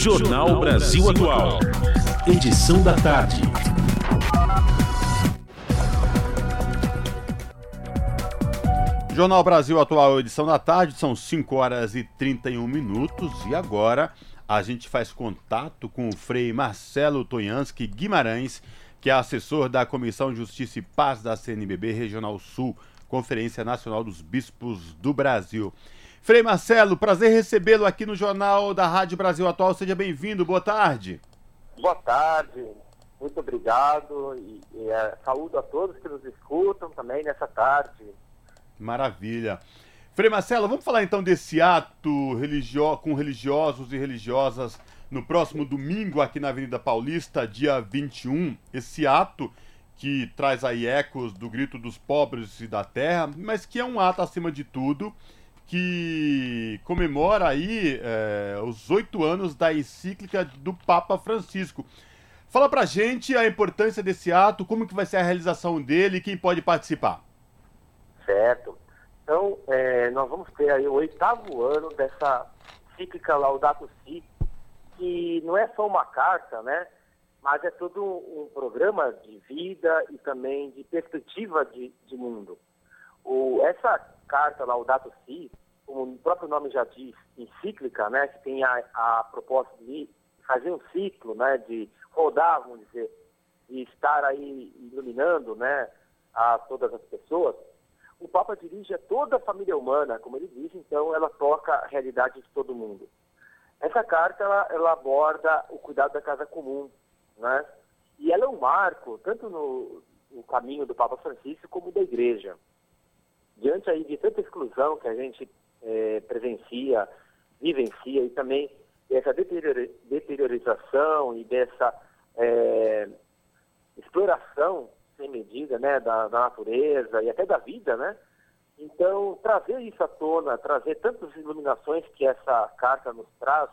Jornal Brasil Atual. Edição da tarde. Jornal Brasil Atual, edição da tarde, são 5 horas e 31 minutos e agora a gente faz contato com o Frei Marcelo Tonhansky Guimarães, que é assessor da Comissão Justiça e Paz da CNBB Regional Sul, Conferência Nacional dos Bispos do Brasil. Frei Marcelo, prazer recebê-lo aqui no Jornal da Rádio Brasil Atual. Seja bem-vindo, boa tarde. Boa tarde, muito obrigado e, e é, saúdo a todos que nos escutam também nessa tarde. Maravilha. Frei Marcelo, vamos falar então desse ato religio... com religiosos e religiosas no próximo domingo aqui na Avenida Paulista, dia 21. Esse ato que traz aí ecos do grito dos pobres e da terra, mas que é um ato acima de tudo que comemora aí é, os oito anos da encíclica do Papa Francisco. Fala pra gente a importância desse ato, como que vai ser a realização dele e quem pode participar. Certo. Então, é, nós vamos ter aí o oitavo ano dessa encíclica Laudato Si, que não é só uma carta, né? Mas é todo um programa de vida e também de perspectiva de, de mundo. O, essa carta Laudato Si, como o próprio nome já diz, encíclica, né, que tem a, a proposta de fazer um ciclo, né, de rodar, vamos dizer, e estar aí iluminando, né, a todas as pessoas, o Papa dirige a toda a família humana, como ele diz, então ela toca a realidade de todo mundo. Essa carta, ela, ela aborda o cuidado da casa comum, né, e ela é um marco, tanto no, no caminho do Papa Francisco como da Igreja diante aí de tanta exclusão que a gente é, presencia, vivencia e também dessa deteriorização e dessa é, exploração sem medida né, da, da, natureza e até da vida, né? Então, trazer isso à tona, trazer tantas iluminações que essa carta nos traz,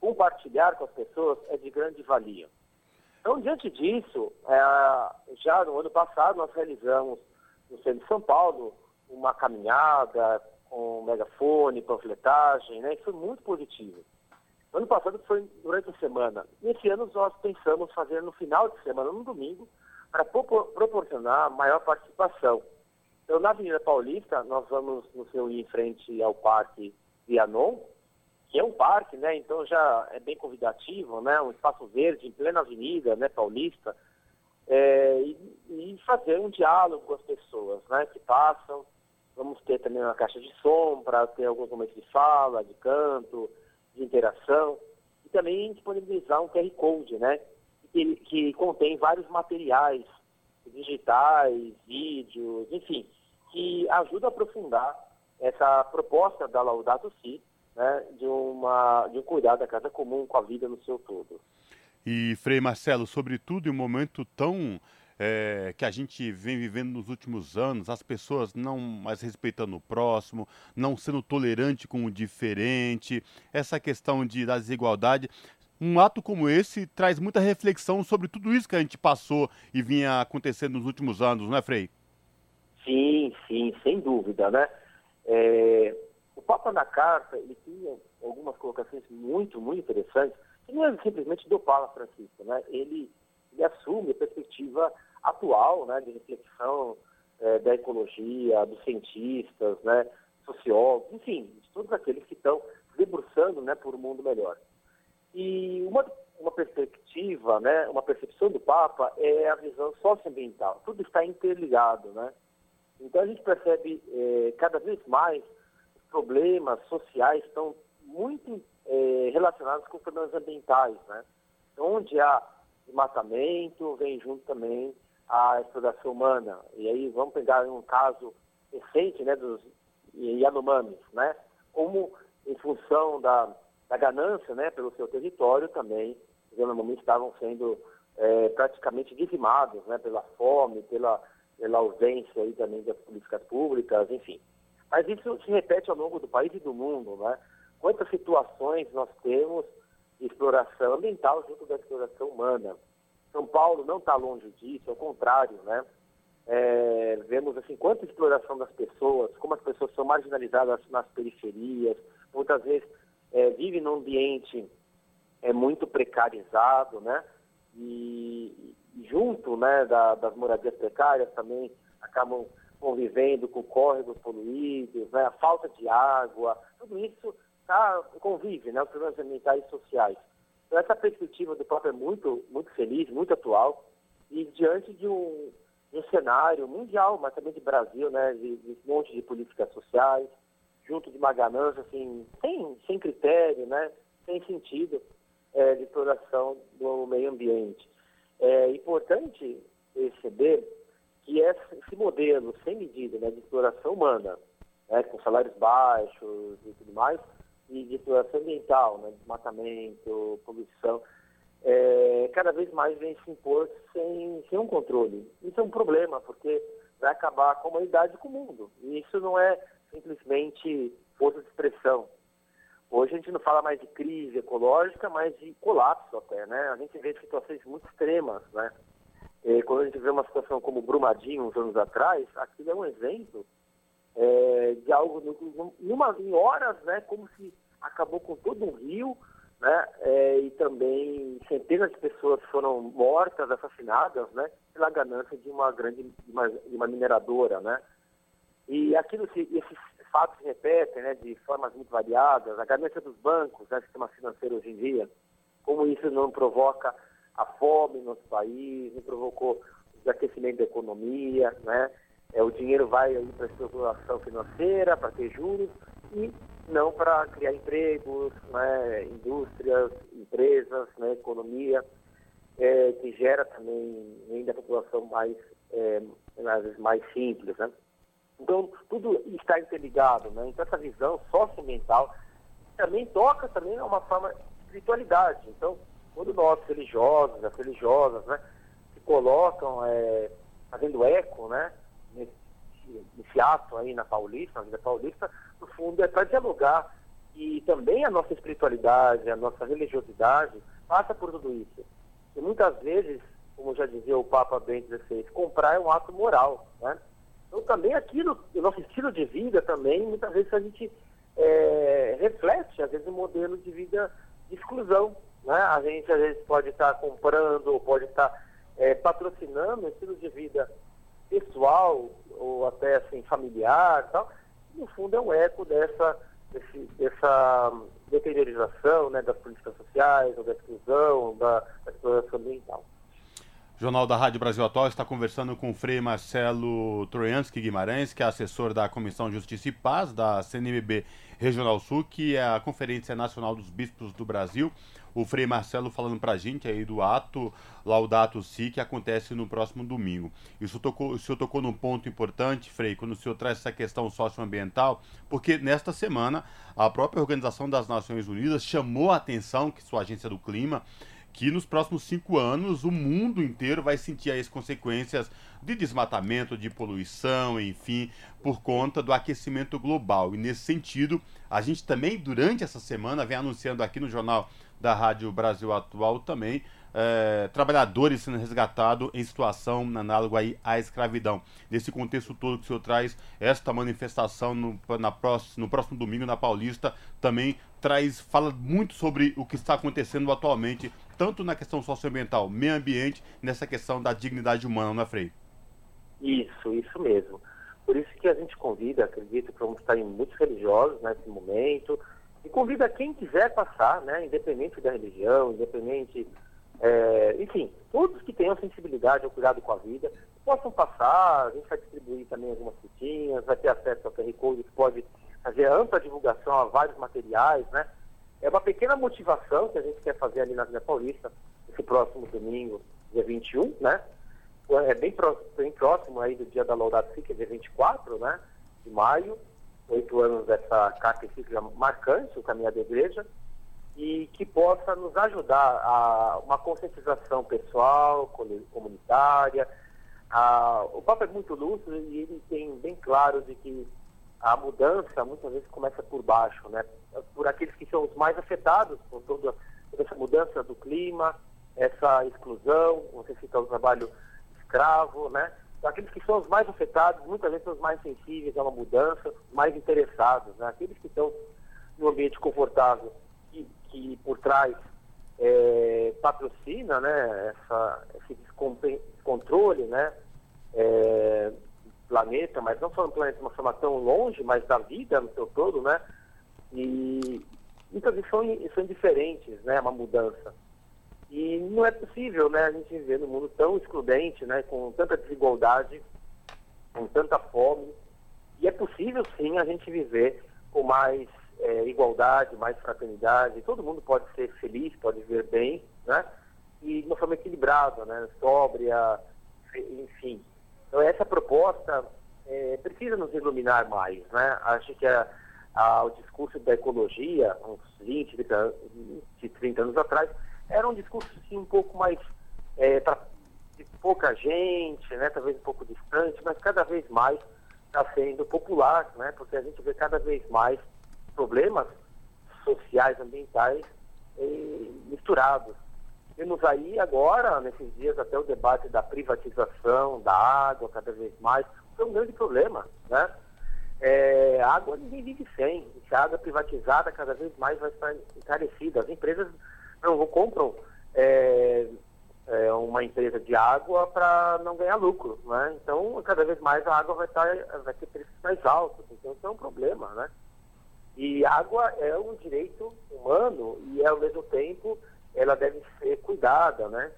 compartilhar com as pessoas é de grande valia. Então, diante disso, é, já no ano passado nós realizamos no centro de São Paulo uma caminhada com megafone, panfletagem, né? E foi muito positivo. ano passado foi durante a semana. Nesse ano nós pensamos fazer no final de semana, no domingo, para proporcionar maior participação. Então, na Avenida Paulista, nós vamos nos reunir em frente ao Parque Vianon, que é um parque, né? Então já é bem convidativo, né? Um espaço verde em plena avenida, né? Paulista, é, e, e, fazer um diálogo com as pessoas, né? Que passam, Vamos ter também uma caixa de som para ter alguns momentos de fala, de canto, de interação. E também disponibilizar um QR Code, né? Que, que contém vários materiais digitais, vídeos, enfim, que ajuda a aprofundar essa proposta da Laudato Si, né, de, uma, de um cuidado da casa comum com a vida no seu todo. E, Frei Marcelo, sobretudo em um momento tão é, que a gente vem vivendo nos últimos anos, as pessoas não mais respeitando o próximo, não sendo tolerante com o diferente, essa questão de, da desigualdade. Um ato como esse traz muita reflexão sobre tudo isso que a gente passou e vinha acontecendo nos últimos anos, não é, Frei? Sim, sim, sem dúvida, né? É, o Papa na carta, ele tinha algumas colocações muito, muito interessantes, que não é simplesmente do Papa Francisco, né? Ele, ele assume a perspectiva atual, né, de reflexão é, da ecologia, dos cientistas, né, sociólogos, enfim, de todos aqueles que estão debruçando, né, por um mundo melhor. E uma, uma perspectiva, né, uma percepção do Papa é a visão socioambiental. Tudo está interligado, né? Então a gente percebe é, cada vez mais problemas sociais estão muito é, relacionados com problemas ambientais, né? Onde há desmatamento, vem junto também a exploração humana. E aí vamos pegar um caso recente né, dos Yanomamis, né? Como em função da, da ganância né, pelo seu território também, os Yanomamis estavam sendo é, praticamente dizimados né, pela fome, pela, pela ausência aí também das políticas públicas, enfim. Mas isso se repete ao longo do país e do mundo, né? Quantas situações nós temos de exploração ambiental junto da exploração humana. São Paulo não está longe disso, ao contrário, né? É, vemos assim quanta exploração das pessoas, como as pessoas são marginalizadas nas periferias, muitas vezes é, vivem num ambiente é muito precarizado, né? E, e junto né, da, das moradias precárias também acabam convivendo com córregos poluídos, né, a falta de água, tudo isso tá, convive, né, os problemas ambientais e sociais. Então essa perspectiva do próprio é muito, muito feliz, muito atual, e diante de um, de um cenário mundial, mas também de Brasil, né, de, de um monte de políticas sociais, junto de uma ganância assim, sem, sem critério, né, sem sentido é, de exploração do meio ambiente. É importante perceber que esse modelo sem medida né, de exploração humana, né, com salários baixos e tudo mais, e de exploração ambiental, né, desmatamento, poluição, é, cada vez mais vem se impor sem, sem um controle. Isso é um problema, porque vai acabar a humanidade e com o mundo. E isso não é simplesmente força de expressão. Hoje a gente não fala mais de crise ecológica, mas de colapso até, né? A gente vê situações muito extremas, né? E quando a gente vê uma situação como Brumadinho, uns anos atrás, aquilo é um exemplo é, de algo, numa, em horas, né? Como se acabou com todo um rio, né? É, e também centenas de pessoas foram mortas, assassinadas, né? Pela ganância de uma grande, de uma, de uma mineradora, né? E aquilo, esses fatos se repetem, né, de formas muito variadas, a ganância dos bancos, né, sistema financeiro hoje em dia, como isso não provoca a fome no nosso país, não provocou o desaquecimento da economia, né, é, o dinheiro vai para a especulação financeira, para ter juros, e não para criar empregos, né, indústrias, empresas, né, economia, é, que gera também ainda a população mais, é, às vezes mais simples, né. Então, tudo está interligado, né? Então, essa visão socioambiental também toca também uma forma de espiritualidade. Então, quando nós, religiosos, as religiosas, né, se colocam é, fazendo eco, né, nesse ato aí na Paulista, na vida paulista, no fundo é para dialogar e também a nossa espiritualidade, a nossa religiosidade passa por tudo isso. E muitas vezes, como já dizia o Papa Bento XVI, comprar é um ato moral, né? Então, também aquilo, o nosso estilo de vida também, muitas vezes a gente é, reflete, às vezes, um modelo de vida de exclusão. Né? A gente, às vezes, pode estar comprando ou pode estar é, patrocinando um estilo de vida pessoal ou até, assim, familiar tal. no fundo, é um eco dessa, desse, dessa deteriorização né, das políticas sociais, ou da exclusão, da, da exploração ambiental. Jornal da Rádio Brasil Atual está conversando com o Frei Marcelo Troianski Guimarães, que é assessor da Comissão de Justiça e Paz da CNBB Regional Sul, que é a Conferência Nacional dos Bispos do Brasil. O Frei Marcelo falando para a gente aí do ato Laudato Si, que acontece no próximo domingo. Isso tocou, o senhor tocou num ponto importante, Frei, quando o senhor traz essa questão socioambiental, porque nesta semana a própria Organização das Nações Unidas chamou a atenção que sua agência do clima que nos próximos cinco anos o mundo inteiro vai sentir as consequências de desmatamento, de poluição, enfim, por conta do aquecimento global. E nesse sentido, a gente também, durante essa semana, vem anunciando aqui no Jornal da Rádio Brasil Atual também é, trabalhadores sendo resgatados em situação análoga aí à escravidão. Nesse contexto todo que o senhor traz, esta manifestação no, na próximo, no próximo domingo na Paulista também traz, fala muito sobre o que está acontecendo atualmente, tanto na questão socioambiental, meio ambiente, nessa questão da dignidade humana, não é, Frei? Isso, isso mesmo. Por isso que a gente convida, acredito que vamos estar em muitos religiosos nesse momento, e convida quem quiser passar, né, independente da religião, independente é, enfim, todos que tenham sensibilidade ao cuidado com a vida, possam passar, a gente vai distribuir também algumas fitinhas, vai ter acesso ao QR Code que pode fazer ampla divulgação a vários materiais, né? É uma pequena motivação que a gente quer fazer ali na Vila Paulista, esse próximo domingo, dia 21, né? É bem, bem próximo aí do dia da Laudato Si, que é dia 24, né? De maio, oito anos dessa carta encíclica marcante, o Caminho da Igreja e que possa nos ajudar a uma conscientização pessoal, comunitária. A, o Papa é muito lúcido e ele tem bem claro de que a mudança muitas vezes começa por baixo, né? Por aqueles que são os mais afetados por toda, toda essa mudança do clima, essa exclusão, você cita o trabalho escravo, né? Aqueles que são os mais afetados, muitas vezes são os mais sensíveis a uma mudança, mais interessados, né? Aqueles que estão no ambiente confortável que por trás é, patrocina né, essa, esse descontrole né, é, planeta, mas não só no planeta de uma forma tão longe, mas da vida no seu todo, né? E muitas vezes são, são diferentes, né? Uma mudança. E não é possível, né? A gente viver num mundo tão excludente, né? Com tanta desigualdade, com tanta fome. E é possível, sim, a gente viver com mais é, igualdade, mais fraternidade. Todo mundo pode ser feliz, pode viver bem, né? E de uma forma equilibrada, né? Sóbria, enfim. Então, essa proposta é, precisa nos iluminar mais. Né? Acho que a, a, o discurso da ecologia, uns 20, 30, 30 anos atrás, era um discurso assim, um pouco mais é, para pouca gente, né? talvez um pouco distante, mas cada vez mais está sendo popular, né? porque a gente vê cada vez mais problemas sociais, ambientais eh, misturados. Temos aí agora, nesses dias, até o debate da privatização da água cada vez mais. É um grande problema, né? É, a água ninguém vive sem. Se a água privatizada cada vez mais vai estar encarecida. As empresas não compram é, é, uma empresa de água para não ganhar lucro, né? Então, cada vez mais a água vai, estar, vai ter preços mais altos. Então, isso é um problema, né? E água é um direito humano e, ao mesmo tempo, ela deve ser cuidada, né?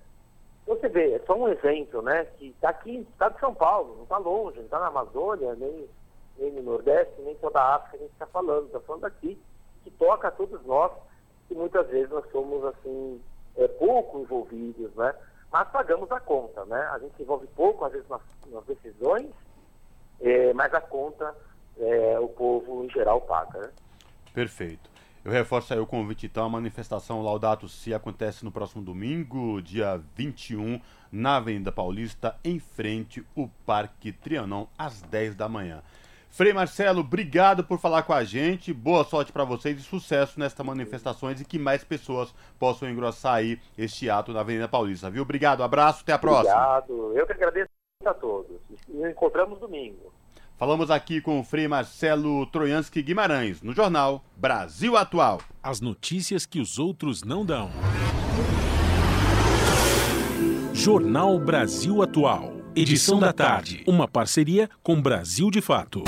Você vê, é só um exemplo, né? Que está aqui, está de São Paulo, não está longe, não está na Amazônia, nem, nem no Nordeste, nem toda a África a gente está falando, está falando aqui, que toca a todos nós, que muitas vezes nós somos assim, é, pouco envolvidos, né? Mas pagamos a conta, né? A gente se envolve pouco, às vezes, nas, nas decisões, é, mas a conta é, o povo em geral paga, né? Perfeito. Eu reforço aí o convite, então. A manifestação Laudato Si acontece no próximo domingo, dia 21, na Avenida Paulista, em frente ao Parque Trianon, às 10 da manhã. Frei Marcelo, obrigado por falar com a gente. Boa sorte para vocês e sucesso nestas manifestações e que mais pessoas possam engrossar aí este ato na Avenida Paulista, viu? Obrigado, abraço, até a próxima. Obrigado. Eu que agradeço a todos. Nos encontramos domingo. Falamos aqui com o Frei Marcelo Troianski Guimarães, no jornal Brasil Atual. As notícias que os outros não dão. Jornal Brasil Atual. Edição da tarde. Uma parceria com Brasil de Fato.